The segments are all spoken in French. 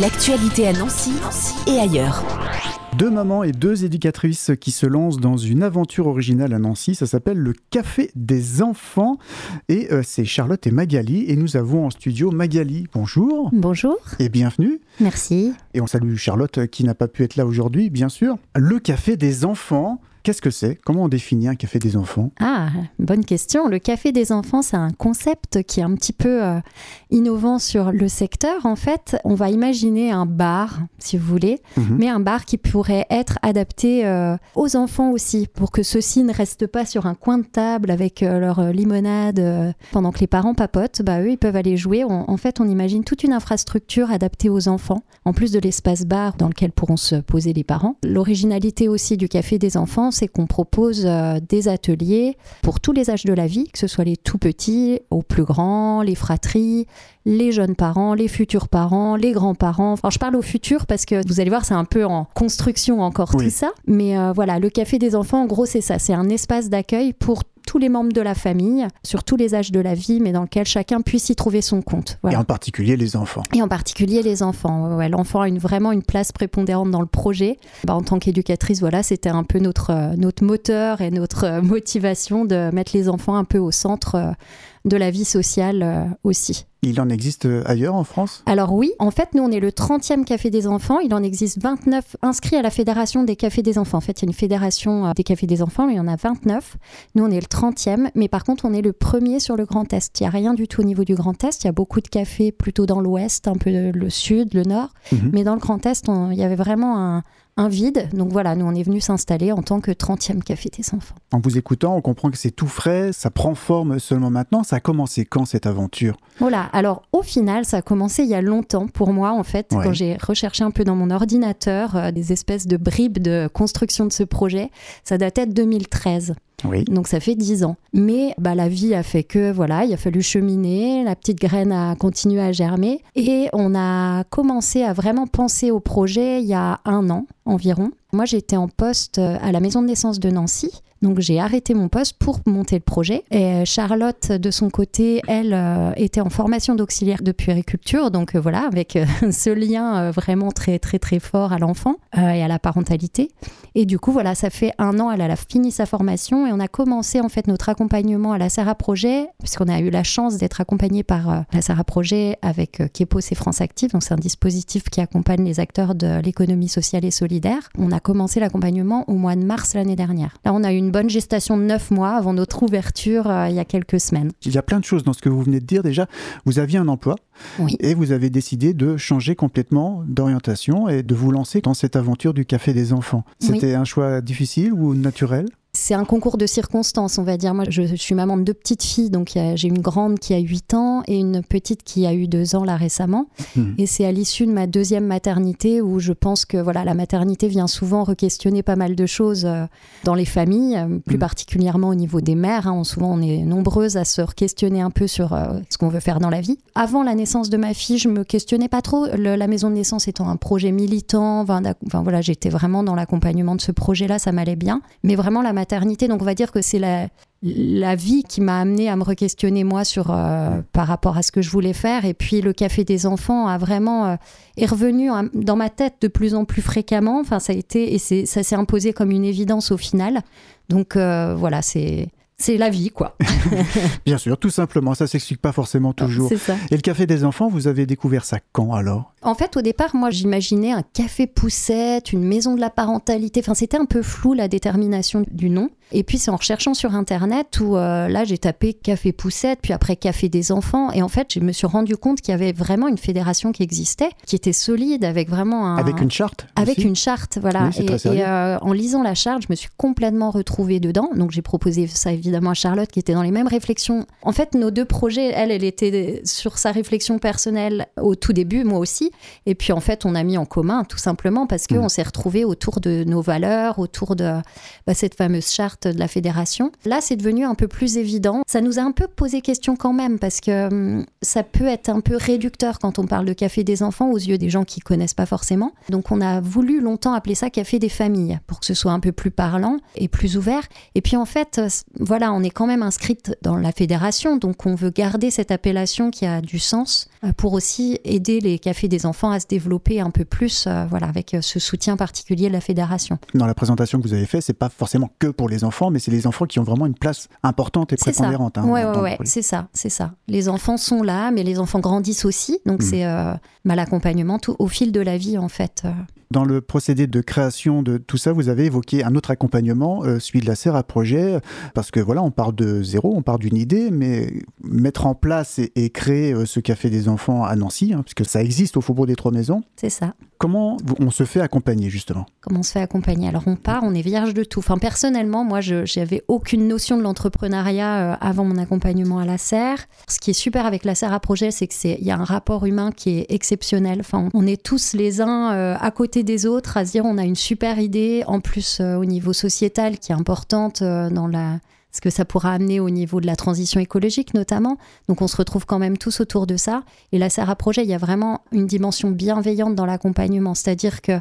L'actualité à Nancy et ailleurs. Deux mamans et deux éducatrices qui se lancent dans une aventure originale à Nancy. Ça s'appelle le Café des enfants. Et euh, c'est Charlotte et Magali. Et nous avons en studio Magali. Bonjour. Bonjour. Et bienvenue. Merci. Et on salue Charlotte euh, qui n'a pas pu être là aujourd'hui, bien sûr. Le Café des enfants. Qu'est-ce que c'est? Comment on définit un café des enfants? Ah, bonne question. Le café des enfants, c'est un concept qui est un petit peu euh, innovant sur le secteur. En fait, on va imaginer un bar, si vous voulez, Mhm. mais un bar qui pourrait être adapté euh, aux enfants aussi, pour que ceux-ci ne restent pas sur un coin de table avec euh, leur limonade pendant que les parents papotent. Bah, eux, ils peuvent aller jouer. On- en fait, on imagine toute une infrastructure adaptée aux enfants, en plus de l'espace bar dans lequel pourront se poser les parents. L'originalité aussi du café des enfants, c'est qu'on propose euh, des ateliers pour tous les âges de la vie, que ce soit les tout petits aux plus grands, les fratries, les jeunes parents, les futurs parents, les grands-parents. Enfin, je parle aux futurs parce que vous allez voir, c'est un peu en construction encore Oui. tout ça. Mais euh, voilà, le café des enfants, en gros, c'est ça. C'est un espace d'accueil pour tous les membres de la famille, sur tous les âges de la vie, mais dans lequel chacun puisse y trouver son compte. Et en particulier les enfants. Et en particulier les enfants. Ouais, L'enfant a une, vraiment une place prépondérante dans le projet. Bah, en tant qu'éducatrice, voilà, c'était un peu notre, euh, notre moteur et notre euh, motivation de mettre les enfants un peu au centre euh, de la vie sociale euh, aussi. Il en existe euh, ailleurs en France? Alors oui, en fait, nous, on est le 30e café des enfants. Il en existe 29 inscrits à la Fédération des cafés des enfants. En fait, il y a une fédération euh, des cafés des enfants, mais il y en a 29. Nous, on est le 30e, mais par contre, on est le premier sur le Grand Est. Il n'y a rien du tout au niveau du Grand Est. Il y a beaucoup de cafés plutôt dans l'Ouest, un peu le Sud, le Nord. Mhm. Mais dans le Grand Est, on- il y avait vraiment un, un vide. Donc voilà, nous, on est venu s'installer en tant que 30e café des enfants. En vous écoutant, on comprend que c'est tout frais, ça prend forme seulement maintenant. Ça a commencé quand cette aventure? Voilà, alors au final, ça a commencé il y a longtemps pour moi, en fait, Ouais. quand j'ai recherché un peu dans mon ordinateur euh, des espèces de bribes de construction de ce projet. Ça datait de 2013, Donc ça fait 10 ans. Mais bah, la vie a fait que, voilà, il a fallu cheminer, la petite graine a continué à germer, et on a commencé à vraiment penser au projet il y a un an environ. Moi, j'étais en poste euh, à la maison de naissance de Nancy. Donc j'ai arrêté mon poste pour monter le projet. Et euh, Charlotte, de son côté, elle euh, était en formation d'auxiliaire de puériculture. Donc euh, voilà, avec ce lien vraiment très très très fort à l'enfant et à la parentalité. Et du coup, voilà, ça fait un an, elle a fini sa formation et on a commencé en fait notre accompagnement à la Sarah Projet, puisqu'on a eu la chance d'être accompagné par la Sarah Projet avec Kepos et France Active. Donc c'est un dispositif qui accompagne les acteurs de l'économie sociale et solidaire. On a commencé l'accompagnement au mois de mars l'année dernière. Là, on a eu une bonne gestation de neuf mois avant notre ouverture euh, il y a quelques semaines. Il y a plein de choses dans ce que vous venez de dire. Déjà, vous aviez un emploi Oui. et vous avez décidé de changer complètement d'orientation et de vous lancer dans cette aventure du café des enfants. Oui. C'était un choix difficile ou naturel? C'est un concours de circonstances, on va dire. Moi, je, je suis maman de deux petites filles, donc j'ai une grande qui a 8 ans et une petite qui a eu 2 ans là récemment. Mhm. Et c'est à l'issue de ma deuxième maternité où je pense que voilà, la maternité vient souvent re-questionner pas mal de choses euh, dans les familles, euh, plus Mhm. particulièrement au niveau des mères. hein. souvent, on est nombreuses à se questionner un peu sur euh, ce qu'on veut faire dans la vie. Avant la naissance de ma fille, je me questionnais pas trop. Le- la maison de naissance étant un projet militant, enfin, voilà, j'étais vraiment dans l'accompagnement de ce projet-là, ça m'allait bien. Mais vraiment la maternité, donc on va dire que c'est la vie qui m'a amené à me re-questionner moi sur euh, par rapport à ce que je voulais faire. Et puis le café des enfants a vraiment euh, est revenu dans ma tête de plus en plus fréquemment. Enfin ça a été et ça s'est imposé comme une évidence au final. Donc euh, voilà c'est c'est la vie quoi Bien sûr, tout simplement. Ça s'explique pas forcément toujours. c'est ça Et le café des enfants, vous avez découvert ça quand alors? En fait, au départ, moi, j'imaginais un café poussette, une maison de la parentalité. Enfin, c'était un peu flou la détermination du nom. Et puis, c'est en recherchant sur Internet où euh, là, j'ai tapé café poussette, puis après café des enfants. Et en fait, je me suis rendu compte qu'il y avait vraiment une fédération qui existait, qui était solide, avec vraiment un. Avec une charte Avec aussi une charte, voilà. Oui, et, euh, en lisant la charte, je me suis complètement retrouvée dedans. Donc j'ai proposé ça évidemment à Charlotte qui était dans les mêmes réflexions. En fait, nos deux projets, elle, elle était sur sa réflexion personnelle au tout début, moi aussi. Et puis en fait, on a mis en commun tout simplement parce qu'on Mhm. s'est retrouvés autour de nos valeurs, autour de bah, cette fameuse charte de la fédération. Là, c'est devenu un peu plus évident. Ça nous a un peu posé question quand même parce que hum, ça peut être un peu réducteur quand on parle de café des enfants aux yeux des gens qui connaissent pas forcément. Donc on a voulu longtemps appeler ça café des familles pour que ce soit un peu plus parlant et plus ouvert. Et puis en fait, voilà voilà, on est quand même inscrite dans la fédération, donc on veut garder cette appellation qui a du sens euh, pour aussi aider les cafés des enfants à se développer un peu plus, euh, voilà, avec euh, ce soutien particulier de la fédération. Dans la présentation que vous avez faite, c'est pas forcément que pour les enfants, mais c'est les enfants qui ont vraiment une place importante et prépondérante. Hein, oui, ouais, c'est ça, c'est ça. Les enfants sont là, mais les enfants grandissent aussi, donc hmm. c'est mal l'accompagnement au fil de la vie en fait. Dans le procédé de création de tout ça, vous avez évoqué un autre accompagnement, euh, celui de la serre à projet, parce que voilà, on part de zéro, on part d'une idée, mais mettre en place et, créer euh, ce café des enfants à Nancy, hein, puisque ça existe au Faubourg des Trois Maisons. C'est ça. Comment on se fait accompagner justement? Comment on se fait accompagner? Alors on part, on est vierge de tout. Enfin personnellement, moi je n'avais aucune notion de l'entrepreneuriat euh, avant mon accompagnement à la serre. Ce qui est super avec la serre à projet, c'est que c'est il y a un rapport humain qui est exceptionnel. Enfin on est tous les uns à côté des autres à se dire on a une super idée en plus euh, au niveau sociétal qui est importante dans la ce que ça pourra amener au niveau de la transition écologique notamment. Donc on se retrouve quand même tous autour de ça. Et là, Serra Projet, il y a vraiment une dimension bienveillante dans l'accompagnement, c'est-à-dire que euh,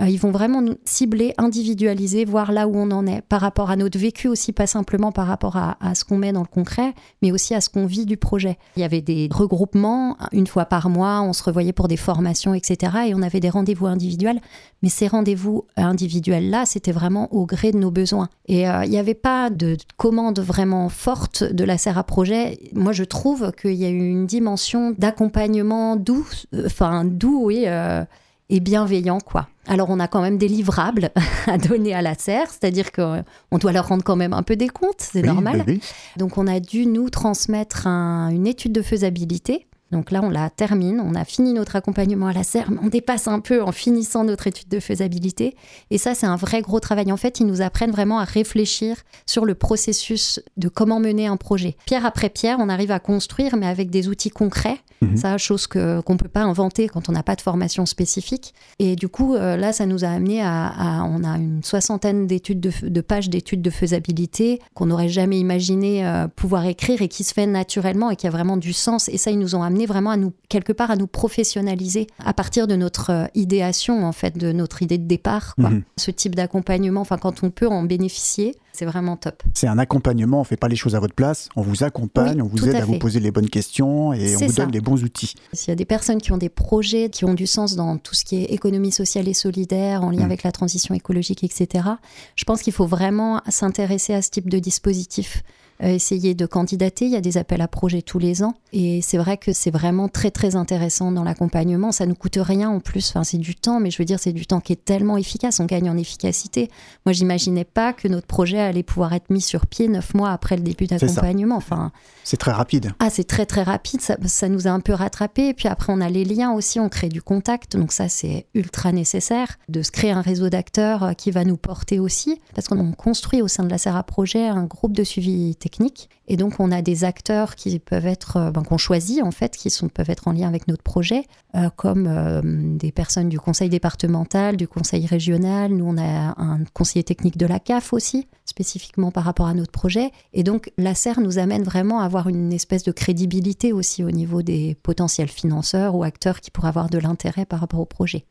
ils vont vraiment nous cibler, individualiser, voir là où on en est par rapport à notre vécu aussi, pas simplement par rapport à, ce qu'on met dans le concret, mais aussi à ce qu'on vit du projet. Il y avait des regroupements, une fois par mois, on se revoyait pour des formations, etc. Et on avait des rendez-vous individuels, mais ces rendez-vous individuels-là, c'était vraiment au gré de nos besoins. Et euh, il n'y avait pas de commande vraiment forte de la serre à projet. Moi, je trouve qu'il y a eu une dimension d'accompagnement doux, euh, enfin doux, oui et bienveillant, quoi. Alors, on a quand même des livrables à donner à la serre, c'est-à-dire qu'on doit leur rendre quand même un peu des comptes, c'est normal. Donc, on a dû nous transmettre une étude de faisabilité donc là, on la termine, on a fini notre accompagnement à la serre, on dépasse un peu en finissant notre étude de faisabilité. Et ça, c'est un vrai gros travail. En fait, ils nous apprennent vraiment à réfléchir sur le processus de comment mener un projet. Pierre après pierre, on arrive à construire, mais avec des outils concrets. Mhm. Ça, chose qu'on ne peut pas inventer quand on n'a pas de formation spécifique. Et du coup, euh, là, ça nous a amené à, On a une soixantaine d'études de, pages d'études de faisabilité qu'on n'aurait jamais imaginé euh, pouvoir écrire et qui se fait naturellement et qui a vraiment du sens. Et ça, ils nous ont amené vraiment à nous, quelque part, à nous professionnaliser à partir de notre euh, idéation, en fait, de notre idée de départ. Mhm. Ce type d'accompagnement, enfin, quand on peut en bénéficier, c'est vraiment top. C'est un accompagnement, on ne fait pas les choses à votre place, on vous accompagne, on vous aide à, vous poser les bonnes questions et on vous donne les bons outils. S'il y a des personnes qui ont des projets qui ont du sens dans tout ce qui est économie sociale et solidaire, en lien mhm. avec la transition écologique, etc., je pense qu'il faut vraiment s'intéresser à ce type de dispositif. Euh, essayer de candidater. Il y a des appels à projets tous les ans. Et c'est vrai que c'est vraiment très, très intéressant dans l'accompagnement. Ça ne coûte rien en plus. Enfin, c'est du temps, mais je veux dire, c'est du temps qui est tellement efficace. On gagne en efficacité. Moi, j'imaginais pas que notre projet allait pouvoir être mis sur pied neuf mois après le début d'accompagnement. Enfin, c'est très rapide. Ah, c'est très, très rapide. Ça, ça nous a un peu rattrapé. Et puis après, on a les liens aussi. On crée du contact. Donc ça, c'est ultra nécessaire de se créer un réseau d'acteurs euh, qui va nous porter aussi. Parce qu'on construit au sein de la Serra Projet un groupe de suivi technique. Et donc, on a des acteurs qui peuvent être, euh, ben, qu'on choisit en fait, qui sont, peuvent être en lien avec notre projet, euh, comme euh, des personnes du conseil départemental, du conseil régional. Nous, on a un conseiller technique de la CAF aussi, spécifiquement par rapport à notre projet. Et donc, la SER nous amène vraiment à avoir une espèce de crédibilité aussi au niveau des potentiels financeurs ou acteurs qui pourraient avoir de l'intérêt par rapport au projet.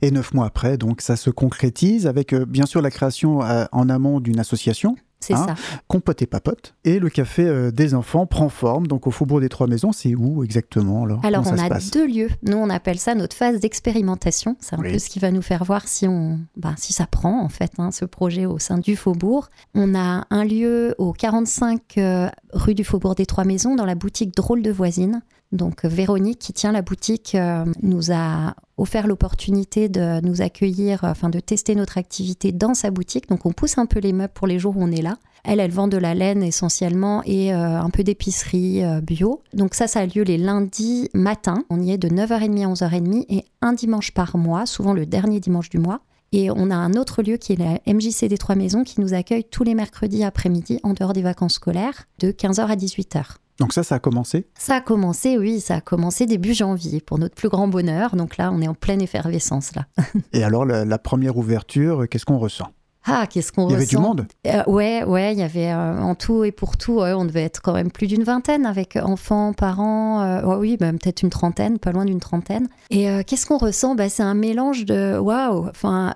Et neuf mois après, donc, ça se concrétise avec, bien sûr, la création en amont d'une association c'est hein, ça. Compote et papote. Et le café euh, des enfants prend forme. Donc au Faubourg des Trois Maisons, c'est où exactement Alors, alors on a deux lieux. Nous, on appelle ça notre phase d'expérimentation. C'est un peu ce qui va nous faire voir si, on, bah, si ça prend, en fait, hein, ce projet au sein du Faubourg. On a un lieu au 45 euh, rue du Faubourg des Trois Maisons, dans la boutique Drôle de Voisine. Donc Véronique, qui tient la boutique, euh, nous a offert l'opportunité de nous accueillir, enfin de tester notre activité dans sa boutique. Donc on pousse un peu les meubles pour les jours où on est là. Elle, elle vend de la laine essentiellement et euh, un peu d'épicerie euh, bio. Donc ça, ça a lieu les lundis matin. On y est de 9h30 à 11h30 et un dimanche par mois, souvent le dernier dimanche du mois. Et on a un autre lieu qui est la MJC des Trois Maisons qui nous accueille tous les mercredis après-midi en dehors des vacances scolaires de 15h à 18h. Donc ça, ça a commencé Ça a commencé, oui, ça a commencé début janvier, pour notre plus grand bonheur. Donc là, on est en pleine effervescence, là. Et alors, la, première ouverture, qu'est-ce qu'on ressent? Ah, qu'est-ce qu'on ressent Il y avait du monde? Euh, Ouais, ouais, il y avait euh, en tout et pour tout, on devait être quand même plus d'une vingtaine avec enfants, parents, euh, oui, bah, peut-être une trentaine, pas loin d'une trentaine. Et qu'est-ce qu'on ressent? Bah, C'est un mélange de waouh, enfin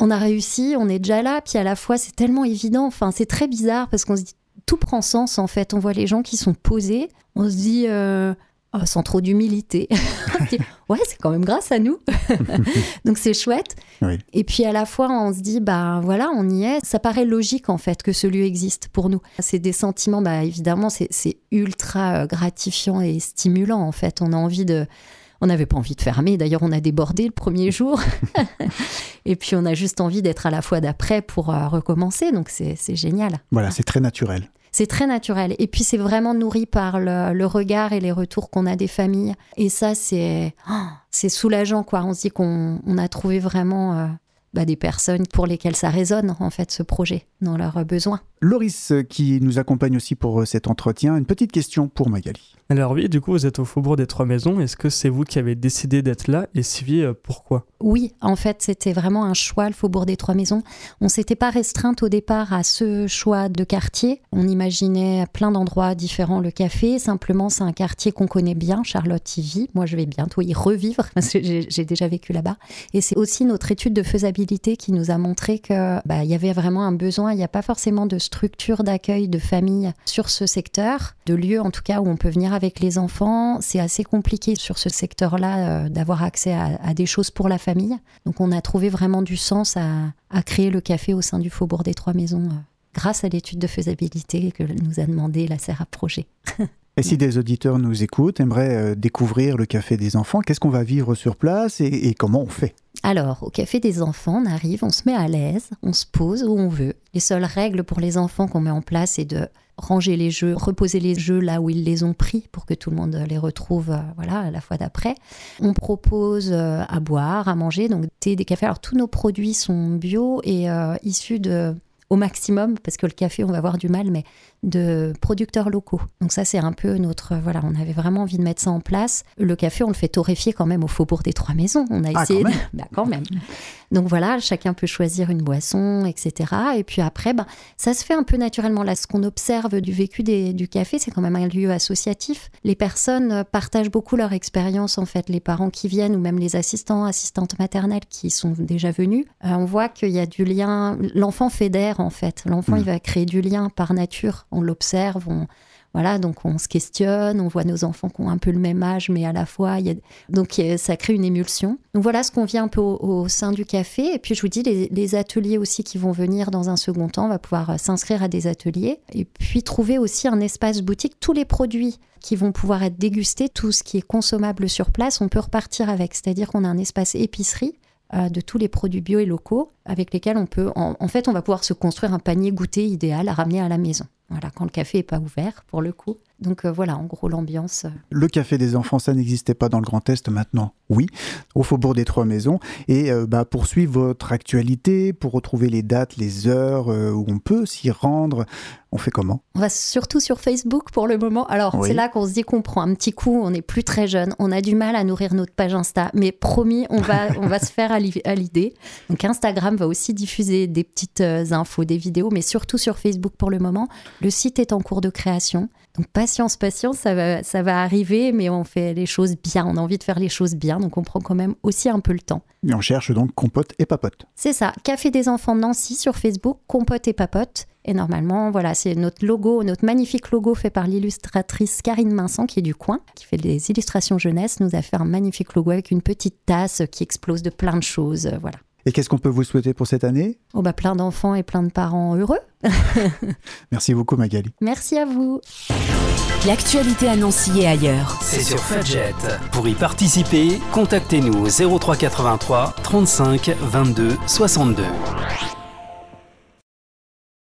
on a réussi, on est déjà là, puis à la fois c'est tellement évident, enfin c'est très bizarre parce qu'on se dit tout prend sens en fait. On voit les gens qui sont posés, on se dit euh, oh, sans trop d'humilité. ouais, c'est quand même grâce à nous. Donc c'est chouette. Et puis à la fois, on se dit, bah voilà, on y est. Ça paraît logique en fait que ce lieu existe pour nous. C'est des sentiments, bah évidemment, c'est ultra euh, gratifiant et stimulant en fait. On a envie de. On n'avait pas envie de fermer. D'ailleurs, on a débordé le premier jour. et puis, on a juste envie d'être à la fois d'après pour euh, recommencer. Donc, c'est génial. Voilà, c'est très naturel. C'est très naturel. Et puis, c'est vraiment nourri par le, regard et les retours qu'on a des familles. Et ça, c'est oh, c'est soulageant, quoi. On se dit qu'on a trouvé vraiment euh, bah, des personnes pour lesquelles ça résonne, en fait, ce projet, dans leurs besoins. Loris, qui nous accompagne aussi pour euh, cet entretien, une petite question pour Magali. Alors oui, du coup, vous êtes au Faubourg des Trois Maisons. Est-ce que c'est vous qui avez décidé d'être là Et si oui, euh, pourquoi? Oui, en fait, c'était vraiment un choix, le Faubourg des Trois Maisons. On s'était pas restreinte au départ à ce choix de quartier. On imaginait plein d'endroits différents le café. Simplement, c'est un quartier qu'on connaît bien, Charlotte y vit. Moi, je vais bientôt y revivre parce que j'ai déjà vécu là-bas. Et c'est aussi notre étude de faisabilité qui nous a montré que bah, y avait vraiment un besoin. Il n'y a pas forcément de structure d'accueil de famille sur ce secteur, de lieu en tout cas où on peut venir avec les enfants. C'est assez compliqué sur ce secteur-là euh, d'avoir accès à, des choses pour la famille. Donc on a trouvé vraiment du sens à, créer le café au sein du Faubourg des Trois Maisons euh, grâce à l'étude de faisabilité que nous a demandé la Serra Projet. Et si des auditeurs nous écoutent, aimeraient euh, découvrir le Café des enfants, qu'est-ce qu'on va vivre sur place et, comment on fait? Alors, au Café des enfants, on arrive, on se met à l'aise, on se pose où on veut. Les seules règles pour les enfants qu'on met en place, c'est de ranger les jeux, reposer les jeux là où ils les ont pris pour que tout le monde les retrouve euh, voilà, la fois d'après. On propose euh, à boire, à manger, donc thé, des cafés. Alors tous nos produits sont bio et issus de au maximum, parce que le café, on va avoir du mal, mais de producteurs locaux. Donc ça, c'est un peu notre... Voilà, on avait vraiment envie de mettre ça en place. Le café, on le fait torréfier quand même au Faubourg des Trois Maisons. On a ah, essayé... Quand même. bah, quand même. Donc voilà, chacun peut choisir une boisson, etc. Et puis après, bah, ça se fait un peu naturellement. Là, ce qu'on observe du vécu des, du café, c'est quand même un lieu associatif. Les personnes partagent beaucoup leur expérience, en fait. Les parents qui viennent, ou même les assistants, assistantes maternelles qui sont déjà venus, euh, on voit qu'il y a du lien. L'enfant fédère, en fait. L'enfant, hmm. il va créer du lien par nature on l'observe, on, voilà, donc on se questionne, on voit nos enfants qui ont un peu le même âge, mais à la fois, y a... donc ça crée une émulsion. Donc voilà ce qu'on vient un peu au, sein du café. Et puis je vous dis, les, ateliers aussi qui vont venir dans un second temps, on va pouvoir euh, s'inscrire à des ateliers. Et puis trouver aussi un espace boutique, tous les produits qui vont pouvoir être dégustés, tout ce qui est consommable sur place, on peut repartir avec. C'est-à-dire qu'on a un espace épicerie euh, de tous les produits bio et locaux avec lesquels on peut, en, fait, on va pouvoir se construire un panier goûter idéal à ramener à la maison. Voilà, quand le café n'est pas ouvert, pour le coup. Donc euh, voilà, en gros, l'ambiance. Euh. Le café des enfants, ça n'existait pas dans le Grand Est maintenant, oui, au Faubourg des Trois Maisons. Et euh, bah, pour suivre votre actualité, pour retrouver les dates, les heures où on peut s'y rendre, on fait comment? On va surtout sur Facebook pour le moment. Alors, c'est là qu'on se dit qu'on prend un petit coup, on n'est plus très jeune, on a du mal à nourrir notre page Insta, mais promis, on va, on va se faire à l'idée. Donc, Instagram va aussi diffuser des petites infos, des vidéos, mais surtout sur Facebook pour le moment. Le site est en cours de création. Donc patience, patience, ça va, ça va arriver, mais on fait les choses bien. On a envie de faire les choses bien, donc on prend quand même aussi un peu le temps. Et on cherche donc compote et papote. C'est ça, Café des enfants Nancy sur Facebook, compote et papote. Et normalement, voilà, c'est notre logo, notre magnifique logo fait par l'illustratrice Karine Minsan, qui est du coin, qui fait des illustrations jeunesse, nous a fait un magnifique logo avec une petite tasse qui explose de plein de choses. Voilà. Et qu'est-ce qu'on peut vous souhaiter pour cette année? Oh bah Plein d'enfants et plein de parents heureux. Merci beaucoup Magali. Merci à vous. L'actualité à Nancy et ailleurs. C'est sur Fudget. Pour y participer, contactez-nous au 0383 35 22 62.